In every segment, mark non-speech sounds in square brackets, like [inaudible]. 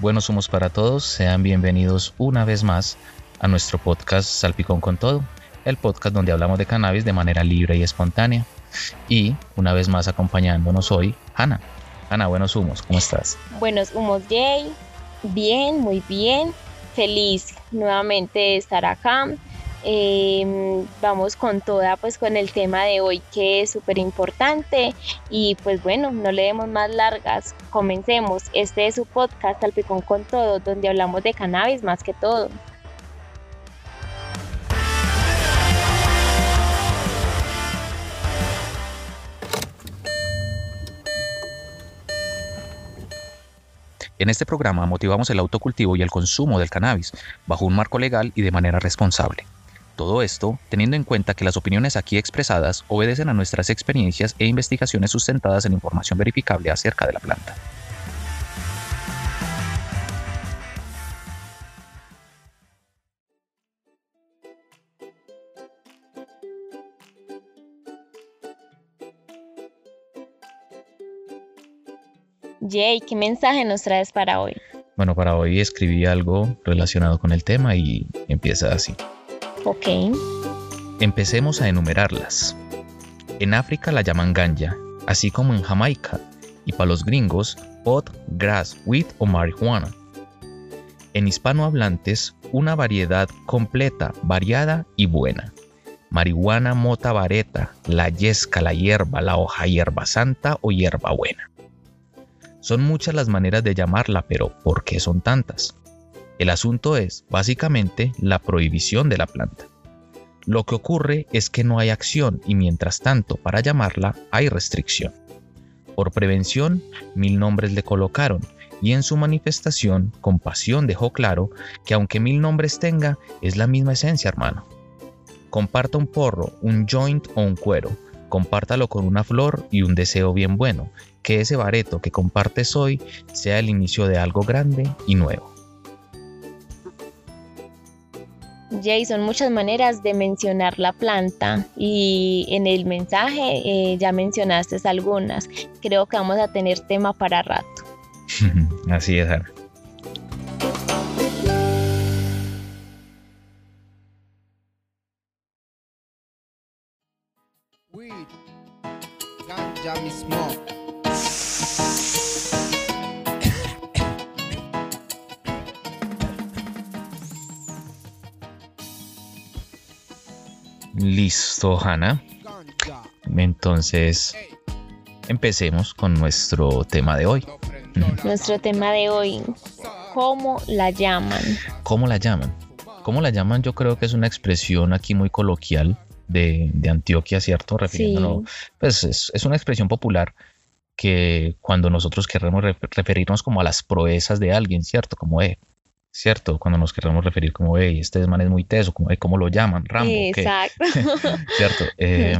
buenos humos para todos. Sean bienvenidos una vez más a nuestro podcast Salpicón con Todo, el podcast donde hablamos de cannabis de manera libre y espontánea. Y una vez más acompañándonos hoy, Hanna. Hanna, buenos humos, ¿cómo estás? Buenos humos, Jay. Bien, muy bien. Feliz nuevamente de estar acá. Eh, vamos con toda, pues con el tema de hoy que es súper importante y pues bueno, no le demos más largas, comencemos. Este es su podcast Salpicón con Todo, donde hablamos de cannabis más que todo. En este programa motivamos el autocultivo y el consumo del cannabis bajo un marco legal y de manera responsable. Todo esto teniendo en cuenta que las opiniones aquí expresadas obedecen a nuestras experiencias e investigaciones sustentadas en información verificable acerca de la planta. Jay, ¿qué mensaje nos traes para hoy? Bueno, para hoy escribí algo relacionado con el tema y empieza así. Empecemos a enumerarlas. En África la llaman ganja, así como en Jamaica, y para los gringos, pot, grass, wheat o marihuana. En hispanohablantes, una variedad completa, variada y buena. Marihuana, mota, vareta, la yesca, la hierba, la hoja hierba santa o hierba buena. Son muchas las maneras de llamarla, pero ¿por qué son tantas? El asunto es, básicamente, la prohibición de la planta. Lo que ocurre es que no hay acción y mientras tanto, para llamarla, hay restricción. Por prevención, mil nombres le colocaron y en su manifestación, Compasión dejó claro que aunque mil nombres tenga, es la misma esencia, hermano. Comparta un porro, un joint o un cuero, compártalo con una flor y un deseo bien bueno, que ese bareto que compartes hoy sea el inicio de algo grande y nuevo. Jay, son muchas maneras de mencionar la planta y en el mensaje eh, ya mencionaste algunas. Creo que vamos a tener tema para rato. [laughs] Así es, Ana. Weed, ganja me Listo, Hanna. Entonces, empecemos con nuestro tema de hoy. Nuestro tema de hoy, ¿cómo la llaman? ¿Cómo la llaman? ¿Cómo la llaman? Yo creo que es una expresión aquí muy coloquial de, de Antioquia, ¿cierto? Refiriéndonos, pues es, es una expresión popular que cuando nosotros queremos re- referirnos como a las proezas de alguien, ¿cierto? Como, eh, ¿cierto? Cuando nos queremos referir como, hey, este man es muy teso, como, "Eh, ¿cómo lo llaman? Rambo, ¿qué?". Exacto. [laughs] ¿cierto? [laughs] Eh,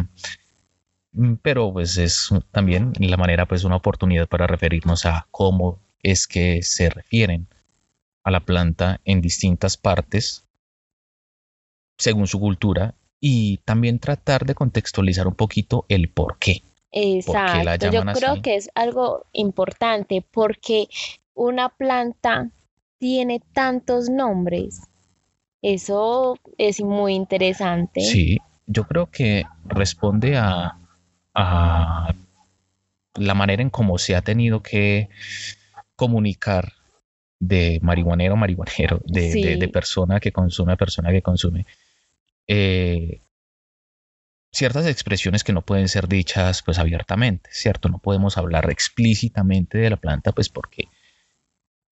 mm, pero pues es también la manera, pues una oportunidad para referirnos a cómo es que se refieren a la planta en distintas partes según su cultura y también tratar de contextualizar un poquito el por qué. Exacto. la Yo creo así? que es algo importante porque una planta tiene tantos nombres. Eso es muy interesante. Sí, yo creo que responde a, a la manera en cómo se ha tenido que comunicar de marihuanero a marihuanero, de, de- Sí. de persona que consume a persona que consume. eh, ciertas expresiones que no pueden ser dichas pues abiertamente, ¿cierto? No podemos hablar explícitamente de la planta pues porque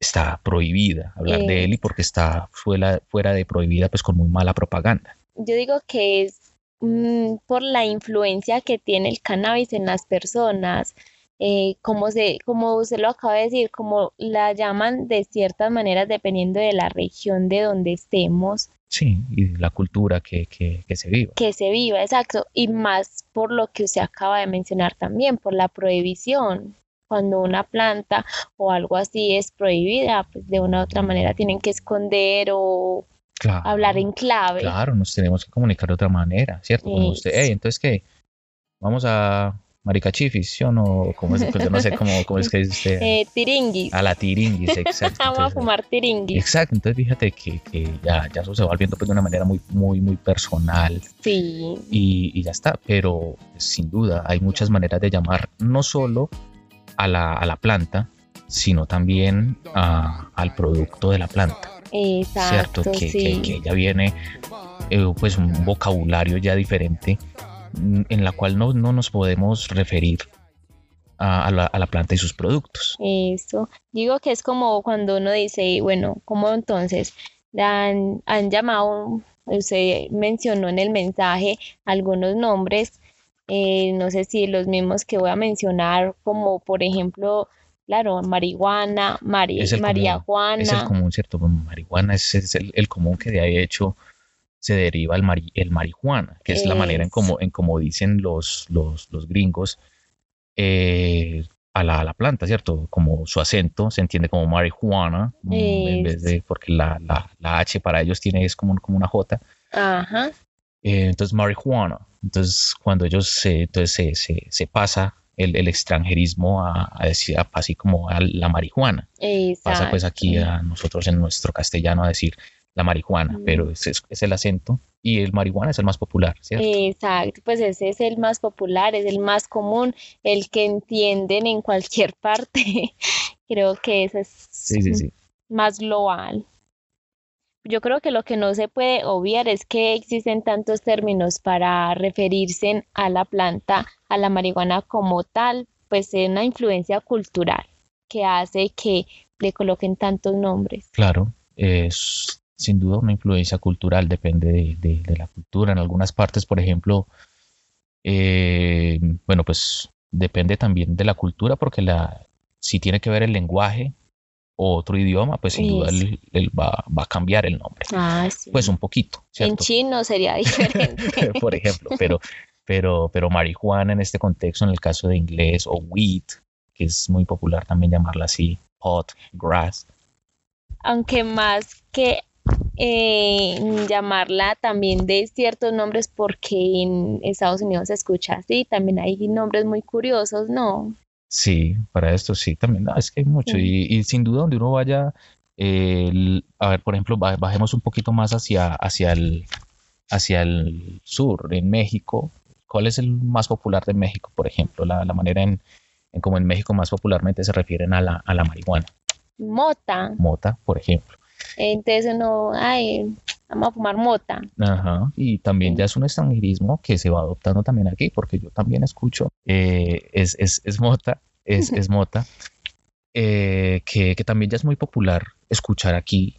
está prohibida hablar de él y porque está fuera, fuera de prohibida pues con muy mala propaganda. Yo digo que es mm, por la influencia que tiene el cannabis en las personas, eh, como se, como usted lo acaba de decir, como la llaman de ciertas maneras dependiendo de la región de donde estemos, Sí, y la cultura que, que, que se viva. que se viva, exacto, y más por lo que usted acaba de mencionar también, por la prohibición. Cuando una planta o algo así es prohibida, pues de una u otra manera tienen que esconder o Claro, hablar en clave. claro, nos tenemos que comunicar de otra manera, ¿cierto? Como usted, hey, entonces, ¿qué? Vamos a, Maricachifis, ¿sí o no? ¿Cómo es? Pues yo no sé cómo, cómo es que dice usted. Eh, tiringuis. A la tiringuis, exacto. [laughs] Vamos a fumar tiringuis. Exacto, entonces fíjate que, que ya, ya eso se va volviendo pues, de una manera muy, muy, muy personal Sí, y, y ya está, pero sin duda hay muchas maneras de llamar no solo a la, a la planta, sino también a- al producto de la planta, exacto, ¿cierto? Que, sí. que, que ya viene eh, pues un vocabulario ya diferente mm, en la cual no, no nos podemos referir a, a la, a la planta y sus productos. Eso. Digo que es como cuando uno dice, bueno, ¿cómo entonces? Han, han llamado, usted mencionó en el mensaje algunos nombres, eh, no sé si los mismos que voy a mencionar, como por ejemplo, claro, marihuana, Mari- Es común, Es el común, ¿cierto? Bueno, Marihuana es, es el, el común que de ahí hecho se deriva el, mari- el marihuana, que es la manera en como, en como dicen los, los, los gringos eh, a, la, a la planta, ¿cierto? Como su acento se entiende como marihuana, mm, en vez de, porque la, la, la H para ellos tiene, es como, como una J. ajá, Eh, entonces, marihuana. Entonces, cuando ellos se, entonces se, se, se pasa el, el extranjerismo a, a decir, a- así como a la marihuana pasa pues aquí exacto. a nosotros en nuestro castellano a decir la marihuana, Mm. pero ese es, es el acento y el marihuana es el más popular, ¿cierto? Exacto, pues ese es el más popular, es el más común, el que entienden en cualquier [laughs] parte. Creo que ese es sí, sí, sí. más global. Yo creo que lo que no se puede obviar es que existen tantos términos para referirse a la planta, a la marihuana como tal, pues es una influencia cultural que hace que le coloquen tantos nombres. Claro, es sin duda una influencia cultural, depende de, de- la cultura. En algunas partes, por ejemplo, eh, bueno, pues depende también de la cultura, porque la, si tiene que ver el lenguaje o otro idioma, pues sin duda él, él va, va a cambiar el nombre. Ah, sí. Pues un poquito, En chino sería diferente. [laughs] por ejemplo, pero, pero, pero marihuana en este contexto, en el caso de inglés, o weed, que es muy popular también llamarla así, pot, grass, aunque más que eh, llamarla también de ciertos nombres porque en Estados Unidos se escucha así, también hay nombres muy curiosos, ¿no? Sí, para esto sí, también, no, es que hay mucho, y, y sin duda donde uno vaya, eh, el- a ver, por ejemplo, ba- bajemos un poquito más hacia, hacia el, hacia el sur, en México, ¿cuál es el más popular de México, por ejemplo? La, la manera en, en como en México más popularmente se refieren a la, a la marihuana, Mota. mota, por ejemplo. Entonces uno, ay, vamos a fumar mota. Ajá, y también ya es un extranjerismo que se va adoptando también aquí, porque yo también escucho, eh, es, es, es mota, es, es mota, eh, que, que también ya es muy popular escuchar aquí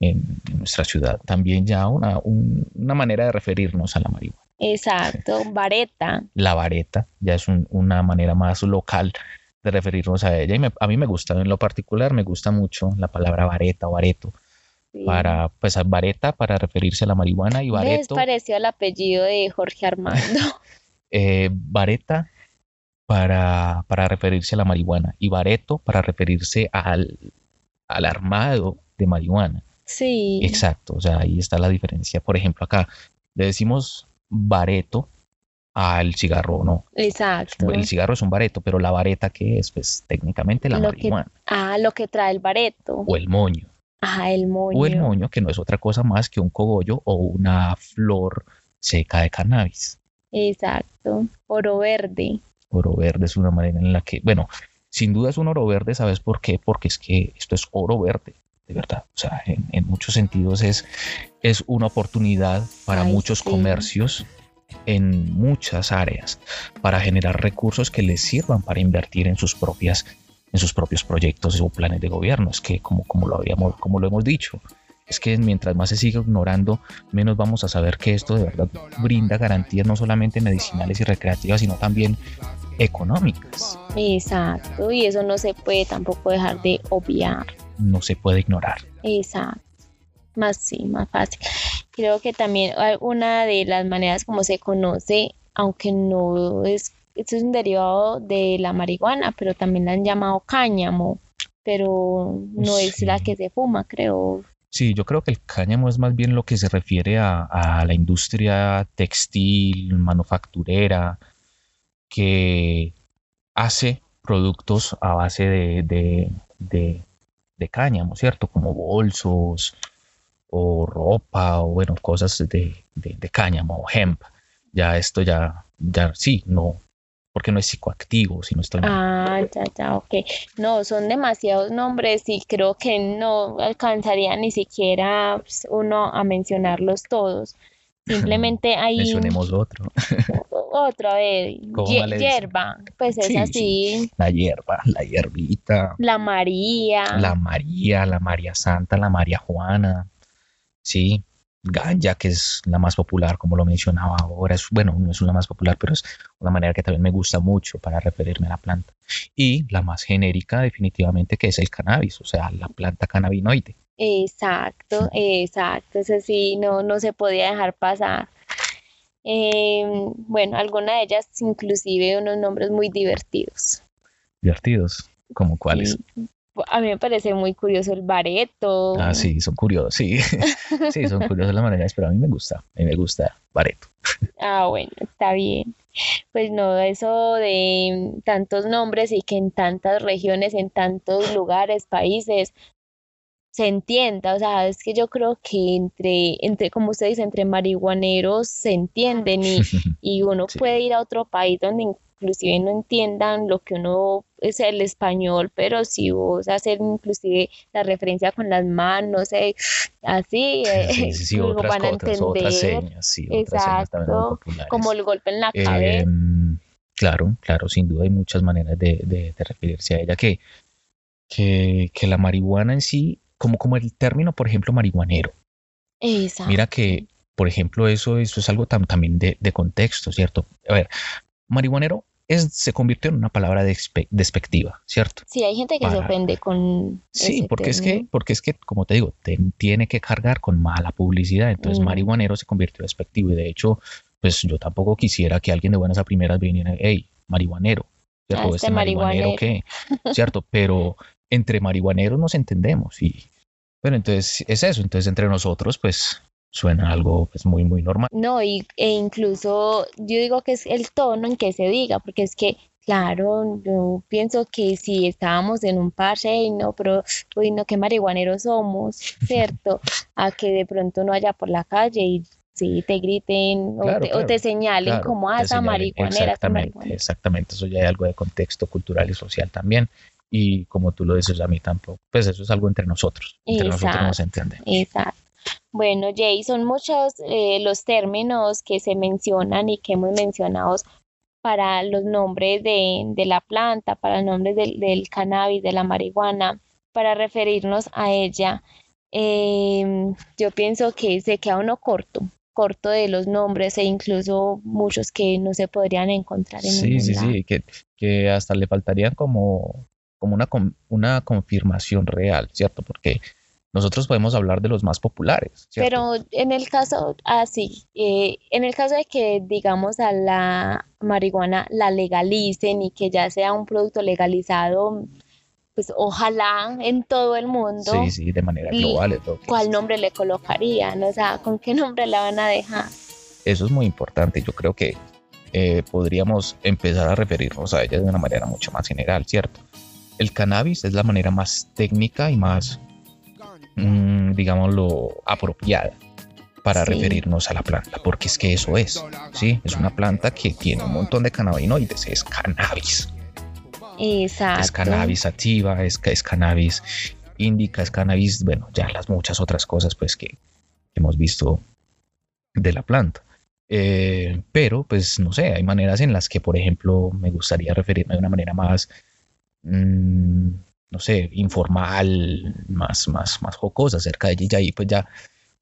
en, en nuestra ciudad. También ya una, un- una manera de referirnos a la marihuana. Exacto, [laughs] vareta. La vareta ya es un- una manera más local de referirnos a ella. Y me- a mí me gusta, en lo particular, me gusta mucho la palabra vareta o bareto, sí. para, pues, vareta para referirse a la marihuana y bareto. Parecido al apellido de Jorge Armando. [laughs] eh, vareta para, para referirse a la marihuana y bareto para referirse al, al armado de marihuana. Sí, Exacto, o sea, ahí está la diferencia. Por ejemplo, acá le decimos bareto al cigarro, no. exacto. El cigarro es un bareto, pero la vareta que es, pues técnicamente la Lo que- marihuana Ah, lo que trae el bareto. o el moño. Ah, el moño. O el moño, que no es otra cosa más que un cogollo o una flor seca de cannabis. Exacto. Oro verde. oro verde es una manera en la que, bueno, sin duda es un oro verde, ¿sabes por qué? Porque es que esto es oro verde, de verdad. O sea, en, en muchos sentidos es, es una oportunidad para Ay, muchos sí. comercios en muchas áreas para generar recursos que les sirvan para invertir en sus propias en sus propios proyectos o planes de gobierno. Es que como, como lo habíamos, como lo hemos dicho, es que mientras más se siga ignorando, menos vamos a saber que esto de verdad brinda garantías no solamente medicinales y recreativas, sino también económicas. Exacto. Y eso no se puede tampoco dejar de obviar. No se puede ignorar. Exacto. Más sí, más fácil. Creo que también hay una de las maneras como se conoce, aunque no es, esto es un derivado de la marihuana, pero también la han llamado cáñamo, pero no es la que se fuma, creo. Sí, yo creo que el cáñamo es más bien lo que se refiere a, a la industria textil, manufacturera, que hace productos a base de, de, de, de cáñamo, ¿cierto? Como bolsos o ropa o bueno, cosas de, de, de cáñamo o hemp. Ya esto ya, ya sí, no, porque no es psicoactivo, si no estoy mal. Ah, ya, ya, ok. No, son demasiados nombres y creo que no alcanzaría ni siquiera pues, uno a mencionarlos todos. [laughs] Simplemente hay Mencionemos otro. [laughs] otro, a ver, hierba, pues es Sí, así. La hierba, la hierbita, La María. la María, la María Santa, la María Juana, sí, ganja, que es la más popular, como lo mencionaba ahora. Es, bueno, no es la más popular, pero es una manera que también me gusta mucho para referirme a la planta. Y la más genérica, definitivamente, que es el cannabis, o sea, la planta cannabinoide. Exacto, exacto. Eso sí, no, no se podía dejar pasar. Em, bueno, alguna de ellas inclusive unos nombres muy divertidos. Divertidos, como cuáles. Sí. A mí me parece muy curioso el bareto. Ah, sí, son curiosos, sí. [laughs] sí, son curiosos las maneras, pero a mí me gusta, a mí me gusta Bareto. Ah, bueno, está bien. Pues no, eso de tantos nombres y que en tantas regiones, en tantos lugares, países, se entienda. O sea, es que yo creo que entre, entre, como usted dice, entre marihuaneros se entienden y, [laughs] y uno Sí. puede ir a otro país donde inclusive no entiendan lo que uno es el español, pero si vos hacer inclusive la referencia con las manos, eh, así, eh, Sí, sí, [laughs] sí, luego otras, van a otras, otras entender, señas, sí, otras señas exacto, populares. como el golpe en la Eh, cabeza. claro, claro, sin duda hay muchas maneras de, de- de referirse a ella que, que, que la marihuana en sí, como, como el término, por ejemplo, marihuanero. Exacto. Mira que, por ejemplo, eso, eso es algo tam- también de, de contexto, ¿cierto? A ver, marihuanero es, se convirtió en una palabra despe- despectiva, ¿cierto? Sí, hay gente que se ofende con Sí, porque es que, porque es que, como te digo, te- tiene que cargar con mala publicidad. Entonces, Mm. marihuanero se convirtió en despectivo. Y de hecho, pues yo tampoco quisiera que alguien de buenas a primeras viniera, hey, marihuanero, ¿cierto? Ah, este marihuanero qué? [laughs] ¿Cierto? Pero entre marihuaneros nos entendemos. Y bueno, entonces es eso. Entonces, entre nosotros, pues suena algo pues, muy, muy normal. No, y, e incluso yo digo que es el tono en que se diga, porque es que, claro, yo pienso que si estábamos en un parche, y no, pero, uy, no, qué marihuaneros somos, [laughs] ¿cierto? A que de pronto no haya por la calle y sí te griten o, Claro, te, o claro, te señalen Claro, como, ah, te esa marihuanera, Exactamente, marihuanera. exactamente. Eso ya hay algo de contexto cultural y social también. Y como tú lo dices, a mí tampoco. Pues eso es algo entre nosotros. Entre nosotros nos entendemos. Exacto. Bueno, Jay, son muchos eh, los términos que se mencionan y que hemos mencionado para los nombres de, de la planta, para los nombres del, del cannabis, de la marihuana, para referirnos a ella. Em, yo pienso que se queda uno corto, corto de los nombres e incluso muchos que no se podrían encontrar en Sí, sí, lado. sí, que, que hasta le faltaría como, como una, con- una confirmación real, ¿cierto? Porque nosotros podemos hablar de los más populares, ¿cierto? Pero en el caso, así, en el caso de que, digamos, a la marihuana la legalicen y que ya sea un producto legalizado, pues ojalá en todo el mundo, Sí, sí, de manera global. es lo que ¿cuál es. nombre le colocarían? O sea, ¿con qué nombre la van a dejar? Eso es muy importante. Yo creo que eh, podríamos empezar a referirnos a ella de una manera mucho más general, ¿cierto? El cannabis es la manera más técnica y más, mm, digámoslo, apropiada para Sí. referirnos a la planta, porque es que eso es, ¿sí? Es una planta que tiene un montón de cannabinoides, es cannabis. Es Exacto. cannabis sativa, es, es cannabis indica, es cannabis, bueno, ya las muchas otras cosas pues que hemos visto de la planta. Eh, pero pues no sé, hay maneras en las que, por ejemplo, me gustaría referirme de una manera más, mm, no sé, informal, más, más, más jocosa acerca de ella y ahí pues ya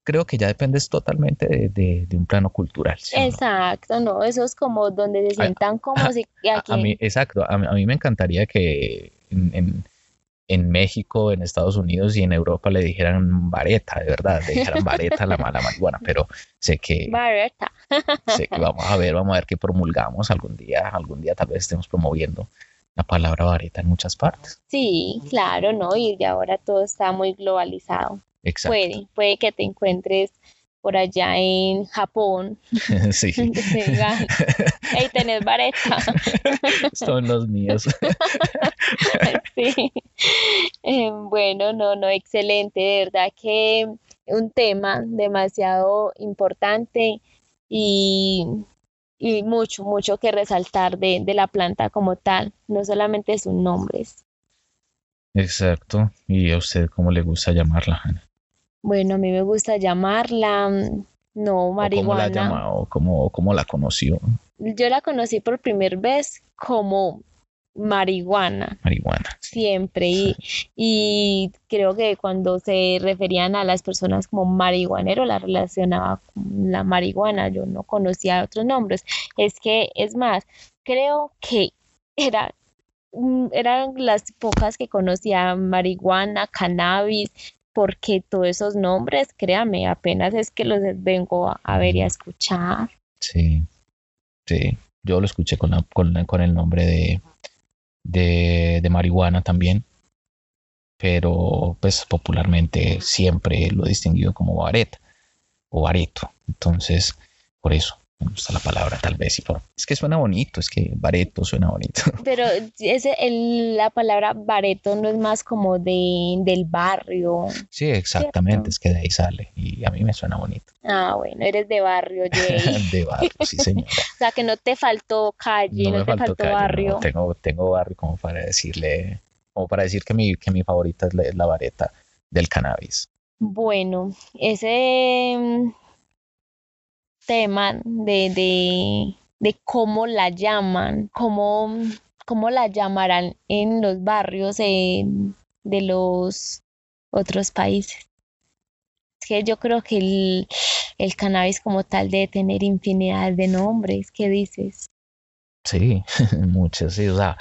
creo que ya dependes totalmente de, de- de un plano cultural. ¿sí o no? Exacto, no, eso es como donde se sientan cómodos y y A, aquí a mí, exacto, a, a mí me encantaría que en, en- en México, en Estados Unidos y en Europa le dijeran vareta, de verdad, le dijeran vareta la mala marihuana, pero sé que, Barreta. sé que vamos a ver, vamos a ver que promulgamos algún día, algún día tal vez estemos promoviendo la palabra vareta en muchas partes. Sí, claro, ¿no? Y ahora todo está muy globalizado. Exacto. Puede, puede que te encuentres por allá en Japón. [laughs] sí, [laughs] hey, tenés vareta. [laughs] son los míos. Sí. Eh, bueno, no, no, excelente, de verdad que un tema demasiado importante y, y mucho, mucho que resaltar de, de la planta como tal, no solamente sus nombres. Exacto. ¿Y a usted cómo le gusta llamarla, Ana? Bueno, a mí me gusta llamarla, mm, no, ¿O ¿Cómo la marihuana. llamado? ¿Cómo, cómo la conoció? Yo la conocí por primera vez como marihuana. Marihuana. siempre y, y creo que cuando se referían a las personas como marihuanero la relacionaba con la marihuana, yo no conocía otros nombres. Es que, es más, creo que era, mm, eran las pocas que conocía marihuana, cannabis, porque todos esos nombres, créame, apenas es que los vengo a, a ver y a escuchar. Sí, sí. Yo lo escuché con, la- con, la- con el nombre de, de, marihuana también, pero pues popularmente siempre lo he distinguido como vareta o bareto. Entonces, por eso me gusta la palabra tal vez. por- es que suena bonito, es que bareto suena bonito. [laughs] Pero ese, el- la palabra bareto no es más como de, del barrio. Sí, exactamente, Cierto. es que de ahí sale y a mí me suena bonito. Ah, bueno, eres de barrio, Jay. [laughs] De barrio, sí señora. [laughs] O sea, que no te faltó calle, no, No me te faltó calle, no, barrio. Tengo, tengo barrio como para decirle, como para decir que mi, que mi favorita es la, es la vareta del cannabis. Bueno, ese tema de, de, de cómo la llaman, cómo, cómo la llamarán en los barrios de los otros países. Es que yo creo que el, el cannabis como tal debe tener infinidad de nombres. ¿Qué dices? Sí, [laughs] muchas, sí, o sea,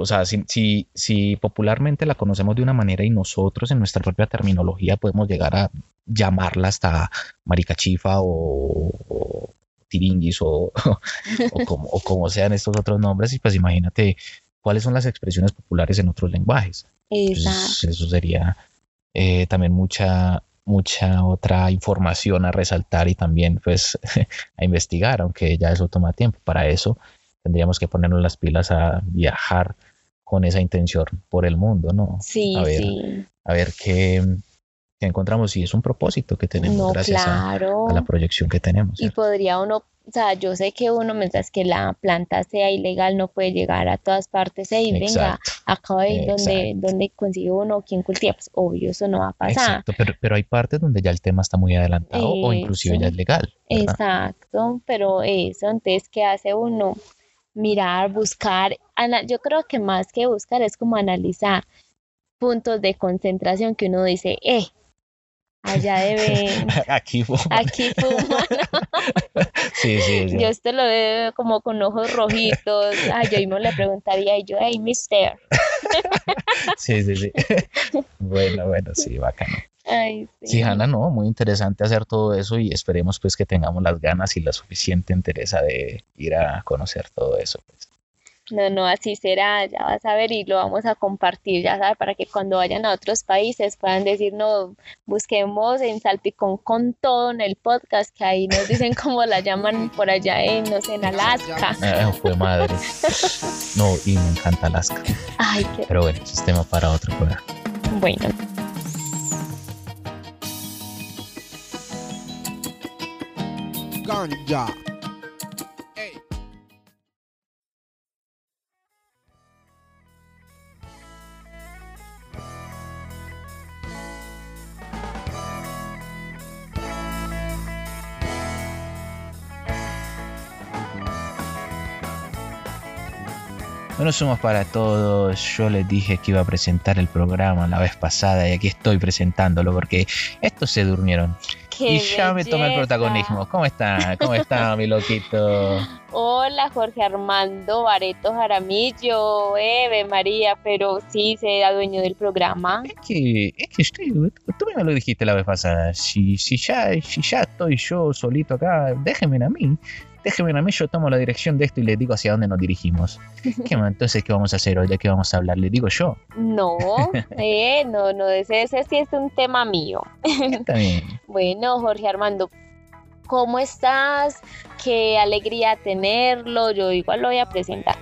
o sea, si, si, si popularmente la conocemos de una manera y nosotros en nuestra propia terminología podemos llegar a llamarla hasta maricachifa o, o tiringuis o, [laughs] o, como, o como sean estos otros nombres, y pues imagínate cuáles son las expresiones populares en otros lenguajes. Pues, eso sería eh, también mucha, mucha otra información a resaltar y también pues [laughs] a investigar, aunque ya eso toma tiempo. Para eso tendríamos que ponernos las pilas a viajar con esa intención por el mundo, ¿no? Sí, a ver, sí. a ver qué, qué encontramos y es un propósito que tenemos No, gracias a, claro. a la proyección que tenemos. Y ¿cierto? podría uno, o sea, yo sé que uno, mientras que la planta sea ilegal, no puede llegar a todas partes. Y venga, Exacto, acá ve donde, exacto. donde consigue uno quien cultiva. Pues obvio, eso no va a pasar. exacto, pero, pero hay partes donde ya el tema está muy adelantado o inclusive ya es legal. ¿verdad? Exacto, pero eso, entonces, ¿qué hace uno? Mirar, buscar. yo creo que más que buscar es como analizar puntos de concentración que uno dice, eh, allá debe, [laughs] Aquí fue. aquí fuman. [laughs] Sí, sí, sí. Yo esto lo veo como con ojos rojitos. Ay, yo mismo le preguntaría y yo, hey, mister. [laughs] Sí, sí, sí. Bueno, bueno, sí, bacano. Ay, Sí, Hanna, no, muy interesante hacer todo eso y esperemos pues que tengamos las ganas y la suficiente entereza de ir a conocer todo eso. Pues. No, no, así será, ya vas a ver y lo vamos a compartir, ya sabes, para que cuando vayan a otros países puedan decir, no, busquemos en Salpicón con todo en el podcast, que ahí nos dicen [laughs] cómo la llaman por allá en, no sé, en Alaska. Ah, fue madre. No, y me encanta Alaska. Ay, qué Pero bueno, ese es tema para otro programa. bueno. Ganja. Bueno, somos para todos. Yo les dije que iba a presentar el programa la vez pasada y aquí estoy presentándolo porque estos se durmieron. Qué y ya me tomé el protagonismo. ¿Cómo está? ¿Cómo está, mi loquito? Hola, Jorge Armando Bareto Jaramillo, Eve María, pero sí se adueño del programa. Es que, es que estoy, tú me lo dijiste la vez pasada. Si, si, ya, si ya estoy yo solito acá, déjenme a mí. Déjenme a mí, yo tomo la dirección de esto y les digo hacia dónde nos dirigimos. [laughs] ¿Qué? Entonces, ¿qué vamos a hacer hoy? ¿De qué vamos a hablar? Le digo yo. No, [laughs] eh, no, no, ese, ese sí es un tema mío. Está bien. [laughs] Bueno, Jorge Armando, ¿cómo estás? Qué alegría tenerlo, yo igual lo voy a presentar.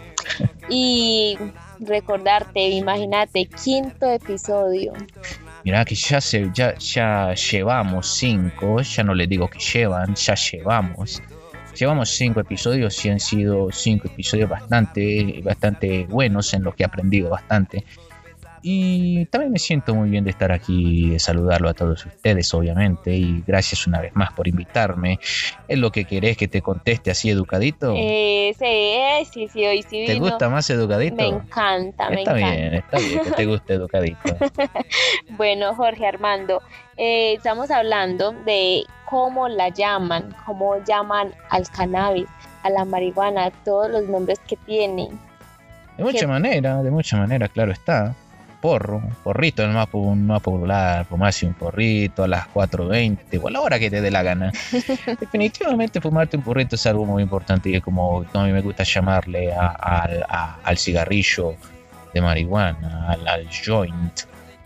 Y recordarte, imagínate, quinto episodio. Mira que ya, se, ya, ya llevamos cinco, ya no le digo que llevan, ya llevamos. Llevamos cinco episodios y han sido cinco episodios bastante, bastante buenos en los que he aprendido bastante. Y también me siento muy bien de estar aquí, de saludarlo a todos ustedes, obviamente. Y gracias una vez más por invitarme. ¿Es lo que querés que te conteste así educadito? Eh, sí, eh, sí, sí, hoy sí. ¿Te vino. gusta más educadito? Me encanta, me Está encanta. bien, está bien que te guste educadito. [laughs] Bueno, Jorge Armando, eh, estamos hablando de cómo la llaman, cómo llaman al cannabis, a la marihuana, todos los nombres que tienen. De mucha manera, de mucha manera, claro está. Porro, porrito el más, pu- más popular, fumarse un porrito a las 4.20 o a la hora que te dé la gana. [laughs] Definitivamente fumarte un porrito es algo muy importante y es como, a mí me gusta llamarle a- al- a- al cigarrillo de marihuana, al, al joint.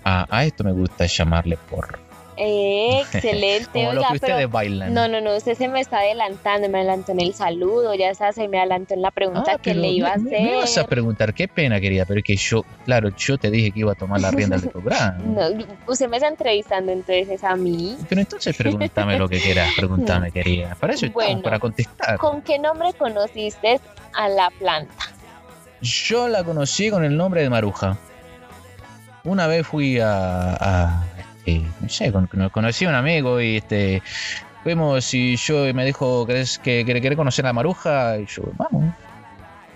A, a esto me gusta llamarle porro. Eh, [laughs] excelente, Como lo que ustedes pero bailan. no, no, no, usted se me está adelantando, me adelantó en el saludo, ya está, se me adelantó en la pregunta Ah, que le iba a me- me- Me ibas a hacer. preguntar, qué pena, querida, pero es que yo, claro, yo te dije que iba a tomar la rienda del [laughs] programa. No, usted me está entrevistando entonces a mí. Pero entonces pregúntame lo que quieras, pregúntame, [laughs] querida. Para eso estamos, Bueno. para contestar. ¿Con qué nombre conociste a la planta? Yo la conocí con el nombre de Maruja. Una vez fui a, a, este, no sé, con- con- conocí a un amigo y este fuimos y yo me dijo, ¿querés que querés, conocer a Maruja? Y yo, vamos.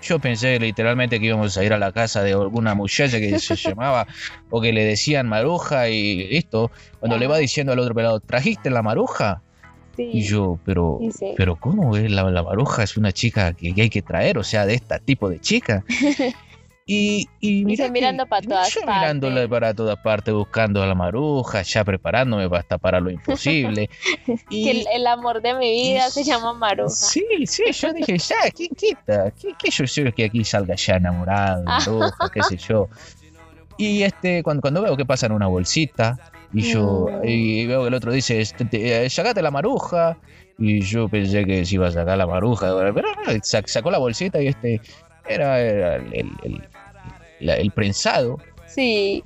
Yo pensé literalmente que íbamos a ir a la casa de alguna muchacha que se [laughs] llamaba o que le decían Maruja y listo. Cuando le va diciendo al otro pelado, ¿trajiste la Maruja? Sí. Y yo, pero, Dice. pero ¿cómo es? La, la Maruja es una chica que, que hay que traer, o sea, de este tipo de chica. [laughs] Y, y mira mirando que- pa' todas yo mirándola partes. para todas partes, buscando a la Maruja, ya preparándome hasta para lo imposible. [laughs] que el, el amor de mi vida se llama Maruja. Sí, sí, yo dije, [laughs] ya, ¿quién quita? ¿Qué, qué yo sé que aquí salga ya enamorado, de Maruja, qué sé yo? Y este, cuando, cuando veo que pasa en una bolsita, y yo Mm. y veo que el otro dice, este, te- eh, sacate la maruja, y yo pensé que se iba a sacar la maruja, pero no, sac- sacó la bolsita y este era, era el, el- el- la- el prensado. Sí,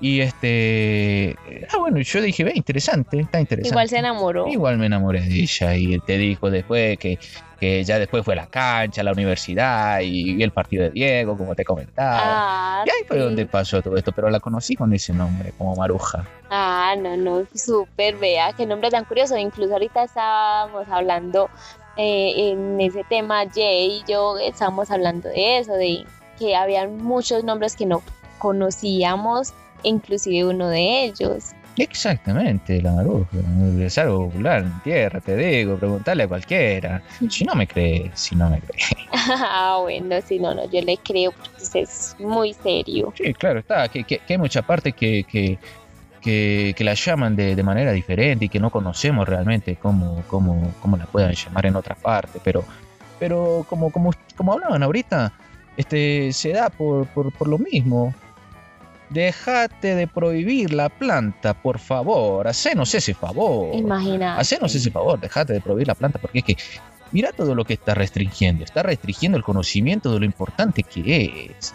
Y este, ah, bueno, yo dije, ve, interesante, está interesante. igual se enamoró. Igual me enamoré de ella y te dijo después que, que ya después fue a la cancha, a la universidad y el partido de Diego, como te comentaba. Ah, y ahí fue sí. donde pasó todo esto, pero la conocí con ese nombre, como Maruja. Ah, no, no, súper, vea, qué nombre tan curioso. Incluso ahorita estábamos hablando eh, en ese tema, Jay y yo estábamos hablando de eso, de que habían muchos nombres que no conocíamos, inclusive uno de ellos. Exactamente, la Maruja. Es algo popular en tierra, te digo, preguntarle a cualquiera. Si no me crees, si no me crees. [laughs] ah, bueno, sí, no, no, yo le creo porque es muy serio. Sí, claro, está, que, que- que hay mucha parte que, que, que, que la llaman de, de manera diferente y que no conocemos realmente cómo, cómo, cómo la puedan llamar en otra parte, pero, pero como, como, como hablaban ahorita, este, se da por, por, por lo mismo. Dejate de prohibir la planta, por favor, hacenos ese favor. Imagínate. Hacenos ese favor, dejate de prohibir la planta, porque es que mira todo lo que está restringiendo, está restringiendo el conocimiento de lo importante que es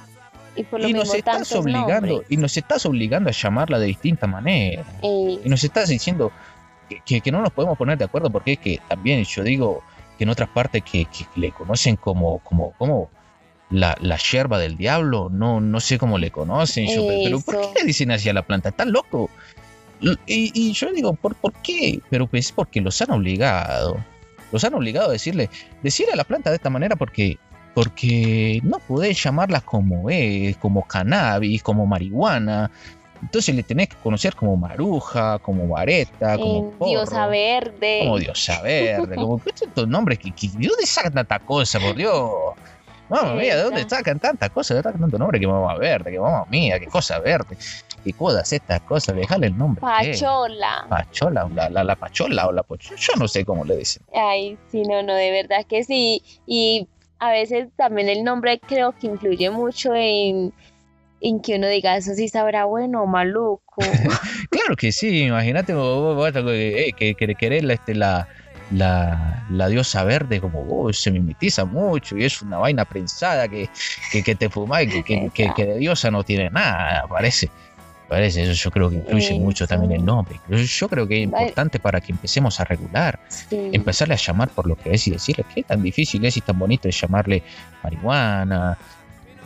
Y por lo y mismo nos estás obligando nombres. y nos estás obligando a llamarla de distinta manera Eh, y nos estás diciendo que, que- que no nos podemos poner de acuerdo porque es que también yo digo que en otras partes que, que le conocen como como como la, la yerba del diablo no no sé cómo le conocen yo, pero, ¿por qué le dicen así a la planta están loco y, y yo digo ¿por, ¿por qué? pero pues porque los han obligado los han obligado a decirle decirle a la planta de esta manera porque porque no podés llamarla como es, como cannabis, como marihuana. Entonces le tenés que conocer como maruja, como vareta, como en Diosa porro, Verde. como diosa verde, como [laughs] estos nombres que, que- ¿de dónde sacan tanta cosa, por Dios? Mamma mía, ¿de dónde sacan tanta cosa? ¿De dónde sacan tanto nombre que mamá verde, que mamá mía, que cosa verde? ¿Qué todas estas cosas? Dejale el nombre. que es. Pachola. Pachola, la, la, la pachola o la pochola, yo no sé cómo le dicen. Ay, sí, no, no, de verdad que sí. Y a veces también el nombre creo que influye mucho en, en que uno diga, eso sí sabrá bueno o maluco. [laughs] Claro que sí, imagínate vos, vos, vos, eh, que, que querés la, este, la, la, la diosa verde como oh, se mimetiza mucho y es una vaina prensada que, que, que te fuma y que, que, que- de diosa no tiene nada, parece. Parece, eso yo creo que influye mucho Eso. también el nombre. Yo, yo creo que es importante para que empecemos a regular, Sí. empezarle a llamar por lo que es y decirle qué tan difícil es y tan bonito es llamarle marihuana,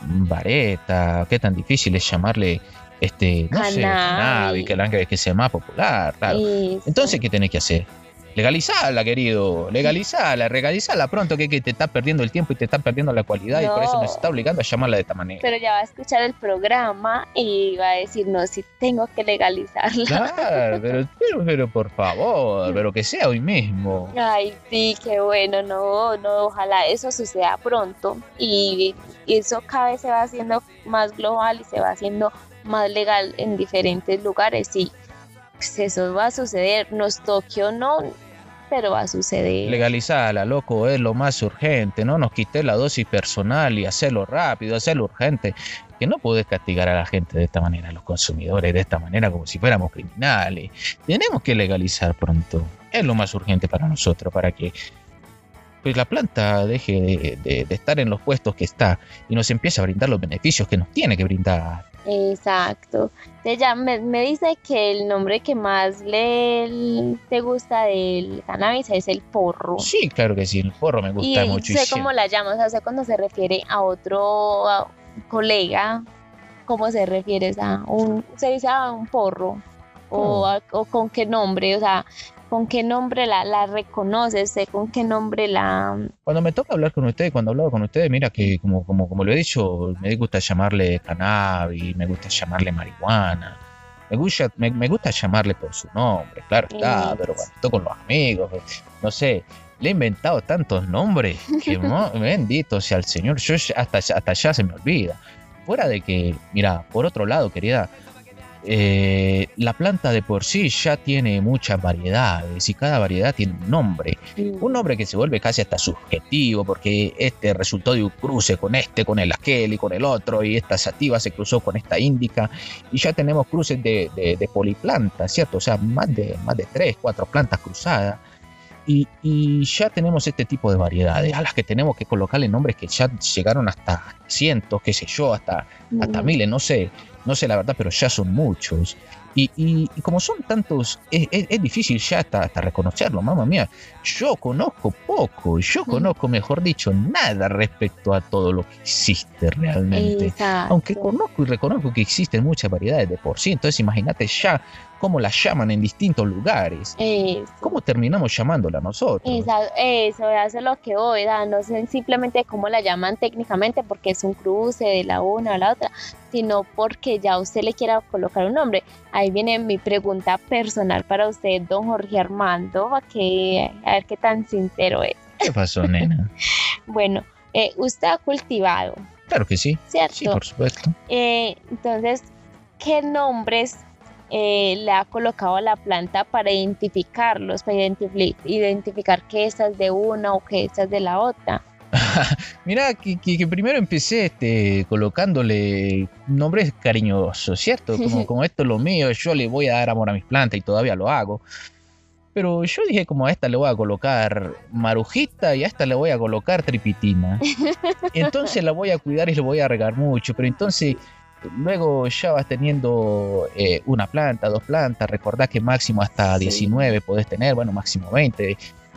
vareta, qué tan difícil es llamarle este, no sé, cannabis, que, que sea más popular, claro. Entonces, ¿qué tenés que hacer? Legalizarla, querido. Legalizarla, regalizarla pronto, que, que te está perdiendo el tiempo y te está perdiendo la cualidad y por eso No. nos está obligando a llamarla de esta manera. Pero ya va a escuchar el programa y va a decir, no, si tengo que legalizarla. Claro, pero, pero, pero por favor, pero que sea hoy mismo. Ay, sí, qué bueno, no, no, ojalá eso suceda pronto y, y eso cada vez se va haciendo más global y se va haciendo más legal en diferentes lugares y pues, eso va a suceder, nos toque o no, pero va a suceder. Loco, es lo más urgente. No nos quites la dosis personal y hacerlo rápido, hacerlo urgente. Que no podés castigar a la gente de esta manera, a los consumidores de esta manera, como si fuéramos criminales. Tenemos que legalizar pronto. Es lo más urgente para nosotros, para que pues, la planta deje de, de- de estar en los puestos que está y nos empiece a brindar los beneficios que nos tiene que brindar. Exacto. Entonces ya me, me dice que el nombre que más le te gusta del cannabis es el porro. Sí, claro que sí, el porro me gusta y mucho. sé cómo la llama, o sea, sé cuando se refiere a otro a- colega, cómo se refiere a un, se dice a un porro, o, a- o con qué nombre, o sea, con qué nombre la, la reconoces, sé con qué nombre la... Cuando me toca hablar con ustedes, cuando hablo con ustedes, mira que como, como, como lo he dicho, me gusta llamarle cannabis, me gusta llamarle marihuana, me gusta, me, me gusta llamarle por su nombre, claro está, Mm. pero cuando estoy con los amigos, pues, no sé, le he inventado tantos nombres que [laughs] bendito sea el Señor, yo ya- hasta, hasta allá se me olvida. Fuera de que, mira, por otro lado, querida, eh, la planta de por sí ya tiene muchas variedades y cada variedad tiene un nombre. Un nombre que se vuelve casi hasta subjetivo, porque este resultó de un cruce con este, con el aquel y con el otro, y esta sativa se cruzó con esta índica, y ya tenemos cruces de, de, de poliplantas, ¿cierto? O sea, más de, más de tres, cuatro plantas cruzadas. Y, y ya tenemos este tipo de variedades, a las que tenemos que colocarle nombres que ya llegaron hasta cientos, qué sé yo, hasta, hasta Mm. miles, no sé, no sé la verdad, pero ya son muchos. Y, y- y como son tantos, es, es- es difícil ya hasta, hasta reconocerlo, mamá mía. Yo conozco poco, yo conozco, mejor dicho, nada respecto a todo lo que existe realmente. Exacto. Aunque conozco y reconozco que existen muchas variedades de por sí, entonces imagínate ya cómo las llaman en distintos lugares. Eso. ¿Cómo terminamos llamándola nosotros? Esa- eso, eso es lo que voy, no sé simplemente cómo la llaman técnicamente porque es un cruce de la una a la otra, sino porque ya usted le quiera colocar un nombre. Ahí viene mi pregunta personal para usted, don Jorge Armando, que a ver qué tan sincero es. ¿Qué pasó, nena? [laughs] Bueno, eh, usted ha cultivado, Claro que sí, ¿cierto? sí, por supuesto. Eh, entonces, ¿qué nombres eh, le ha colocado a la planta para identificarlos, para identifi- identificar que esta es de una o que esta es de la otra? [laughs] Mira, que- que primero empecé este, colocándole nombres cariñosos, ¿cierto? [laughs] Como, como esto es lo mío, yo le voy a dar amor a mis plantas y todavía lo hago. Pero yo dije como a esta le voy a colocar marujita y a esta le voy a colocar tripitina. [laughs] Entonces la voy a cuidar y le voy a regar mucho. Pero entonces luego ya vas teniendo eh, una planta, dos plantas. Recordá que máximo hasta Sí. 19 podés tener, bueno, máximo 20.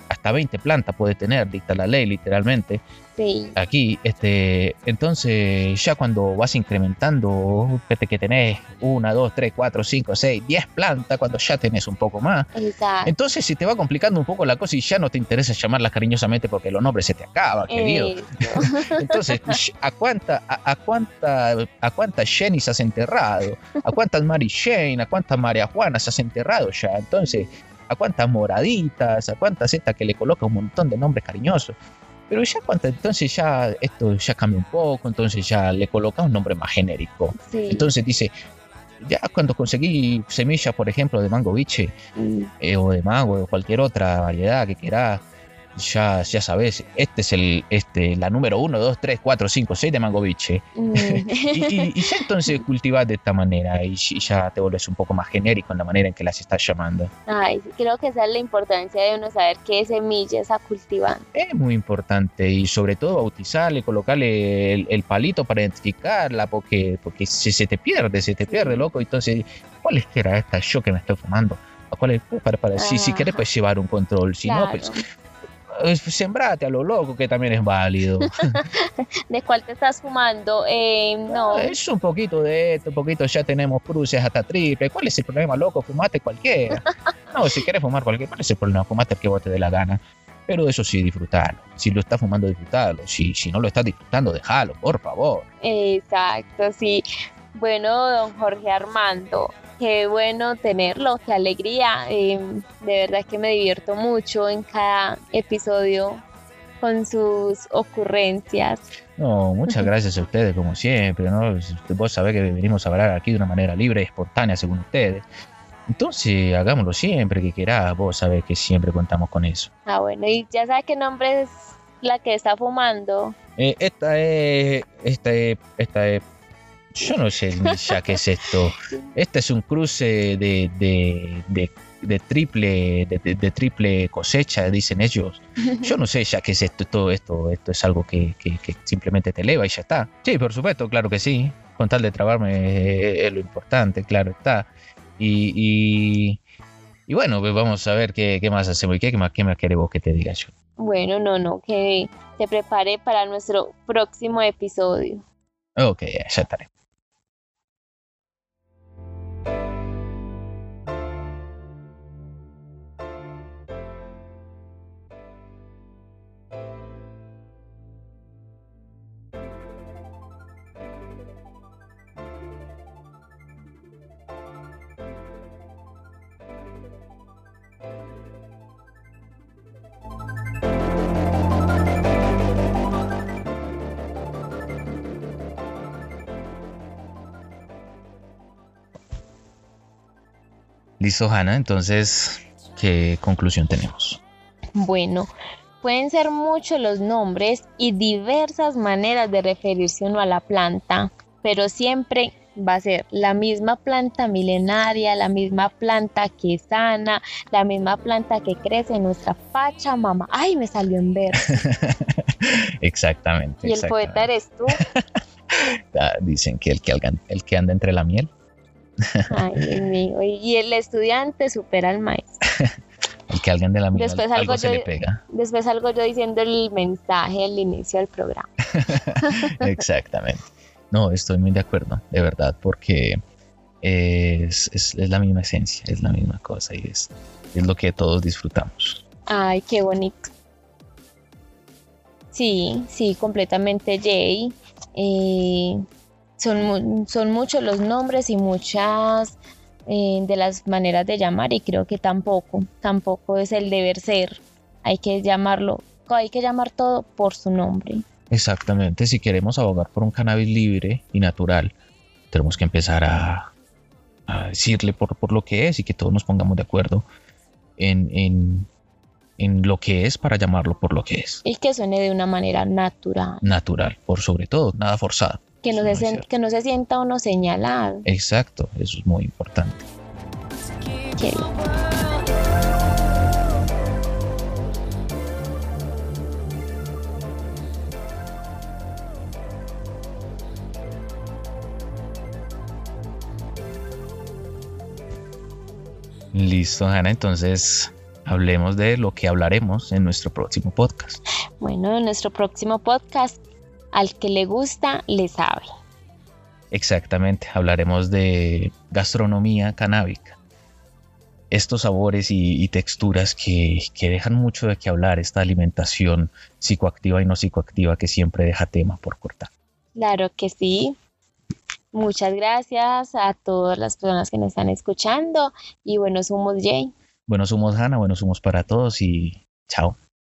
Hasta 20 plantas puedes tener, dicta la ley literalmente Sí, aquí, este, entonces ya cuando vas incrementando, que, te- que tenés una, dos, tres, cuatro, cinco, seis, diez plantas, cuando ya tenés un poco más, exacto. entonces se te va complicando un poco la cosa y ya no te interesa llamarlas cariñosamente porque los nombres se te acaban, querido. [laughs] [laughs] Entonces, ¿a cuánta, a, a cuánta, a cuántas Jennys has enterrado? ¿A cuántas Mary Jane? ¿A cuántas María Juanas has enterrado ya? Entonces, ¿a cuántas moraditas? ¿A cuántas estas que le coloca un montón de nombres cariñosos? Pero ya cuántas, entonces ya esto ya cambia un poco, entonces ya le colocas un nombre más genérico. Sí. Entonces dice, ya cuando conseguí semillas, por ejemplo, de mango biche, Mm, eh, o de mango o cualquier otra variedad que quieras, ya, ya sabes, este es el, este, la número 1, 2, 3, 4, 5, 6 de Mangoviche. Mm. [laughs] Y, y- y ya entonces cultivas de esta manera y, y ya te vuelves un poco más genérico en la manera en que las estás llamando. Ay, creo que esa es la importancia de uno saber qué semilla está cultivando. Es muy importante y sobre todo bautizarle, colocarle el, el palito para identificarla, porque, porque si se te pierde, se te pierde, loco. Entonces, ¿cuál es que era esta yo que me estoy fumando? ¿A cuál es? Para, para, si, si quieres, Ajá. pues llevar un control. Si no, Claro. pues eh, sembrate a lo loco, que también es válido. [laughs] ¿De cuál te estás fumando? Eh, no. Es un poquito de esto, un poquito ya tenemos cruces hasta triple. ¿Cuál es el problema, loco? Fumate cualquiera. No, si quieres fumar cualquiera, ¿cuál es el problema? Fumate el que vos te dé la gana. Pero eso sí, disfrutalo. Si lo estás fumando, disfrutalo. Si, si no lo estás disfrutando, déjalo, por favor. Exacto, sí. Bueno, don Jorge Armando, qué bueno tenerlo, qué alegría. eh, de verdad que me divierto mucho en cada episodio con sus ocurrencias. No, muchas [laughs] gracias a ustedes, como siempre, ¿no? Vos sabés que venimos a hablar aquí de una manera libre y espontánea, según ustedes. Entonces, hagámoslo siempre que querás. Vos sabés que siempre contamos con eso. Ah, bueno, y ya sabe qué nombre es la que está fumando. Eh, esta es. Esta es. Esta es. Yo no sé ya qué es esto. Este es un cruce de. de, de, de triple. De, triple cosecha, dicen ellos. Yo no sé ya qué es esto. Todo esto. Esto es algo que, que- que simplemente te eleva y ya está. Sí, por supuesto, claro que sí. Con tal de trabarme eh, es lo importante, claro está. Y. y y bueno, pues vamos a ver qué, qué más hacemos y qué, qué más, qué más querés vos que te diga yo. Bueno, no, no, que se prepare para nuestro próximo episodio. Ok, ya estaré. Listo, Hanna. Entonces, ¿qué conclusión tenemos? Bueno, pueden ser muchos los nombres y diversas maneras de referirse uno a la planta, pero siempre va a ser la misma planta milenaria, la misma planta que sana, la misma planta que crece en nuestra Pachamama. Ay, me salió en verso. [laughs] exactamente. Y el poeta eres tú. [laughs] Ah, Dicen que el que, el que anda entre la miel, Ay, Dios mío. Y y el estudiante supera al maestro. [laughs] el que alguien de la miel, Después algo algo se yo- le pega. Después salgo yo diciendo el mensaje al inicio del programa. [laughs] Exactamente. No, estoy muy de acuerdo, de verdad, porque es, es- es la misma esencia, es la misma cosa y es, es lo que todos disfrutamos. Ay, qué bonito. Sí, sí, completamente Jay. Eh, son, son muchos los nombres y muchas eh, de las maneras de llamar y creo que tampoco, tampoco es el deber ser. Hay que llamarlo, hay que llamar todo por su nombre. Exactamente, si queremos abogar por un cannabis libre y natural, tenemos que empezar a, a decirle por, por lo que es y que todos nos pongamos de acuerdo en, en, en lo que es para llamarlo por lo que es. Y que suene de una manera natural, Natural, por sobre todo, nada forzado. Que no, se, que no se sienta uno señalado. Exacto, eso es muy importante. Listo, Ana, entonces hablemos de lo que hablaremos en nuestro próximo podcast. Bueno, en nuestro próximo podcast, al que le gusta, le sabe. Exactamente, hablaremos de gastronomía canábica. Estos sabores y, y texturas que, que dejan mucho de qué hablar, esta alimentación psicoactiva y no psicoactiva que siempre deja tema por cortar. Claro que sí. Muchas gracias a todas las personas que nos están escuchando y bueno, somos Jay. Buenos humos, Hanna, buenos humos para todos y chao.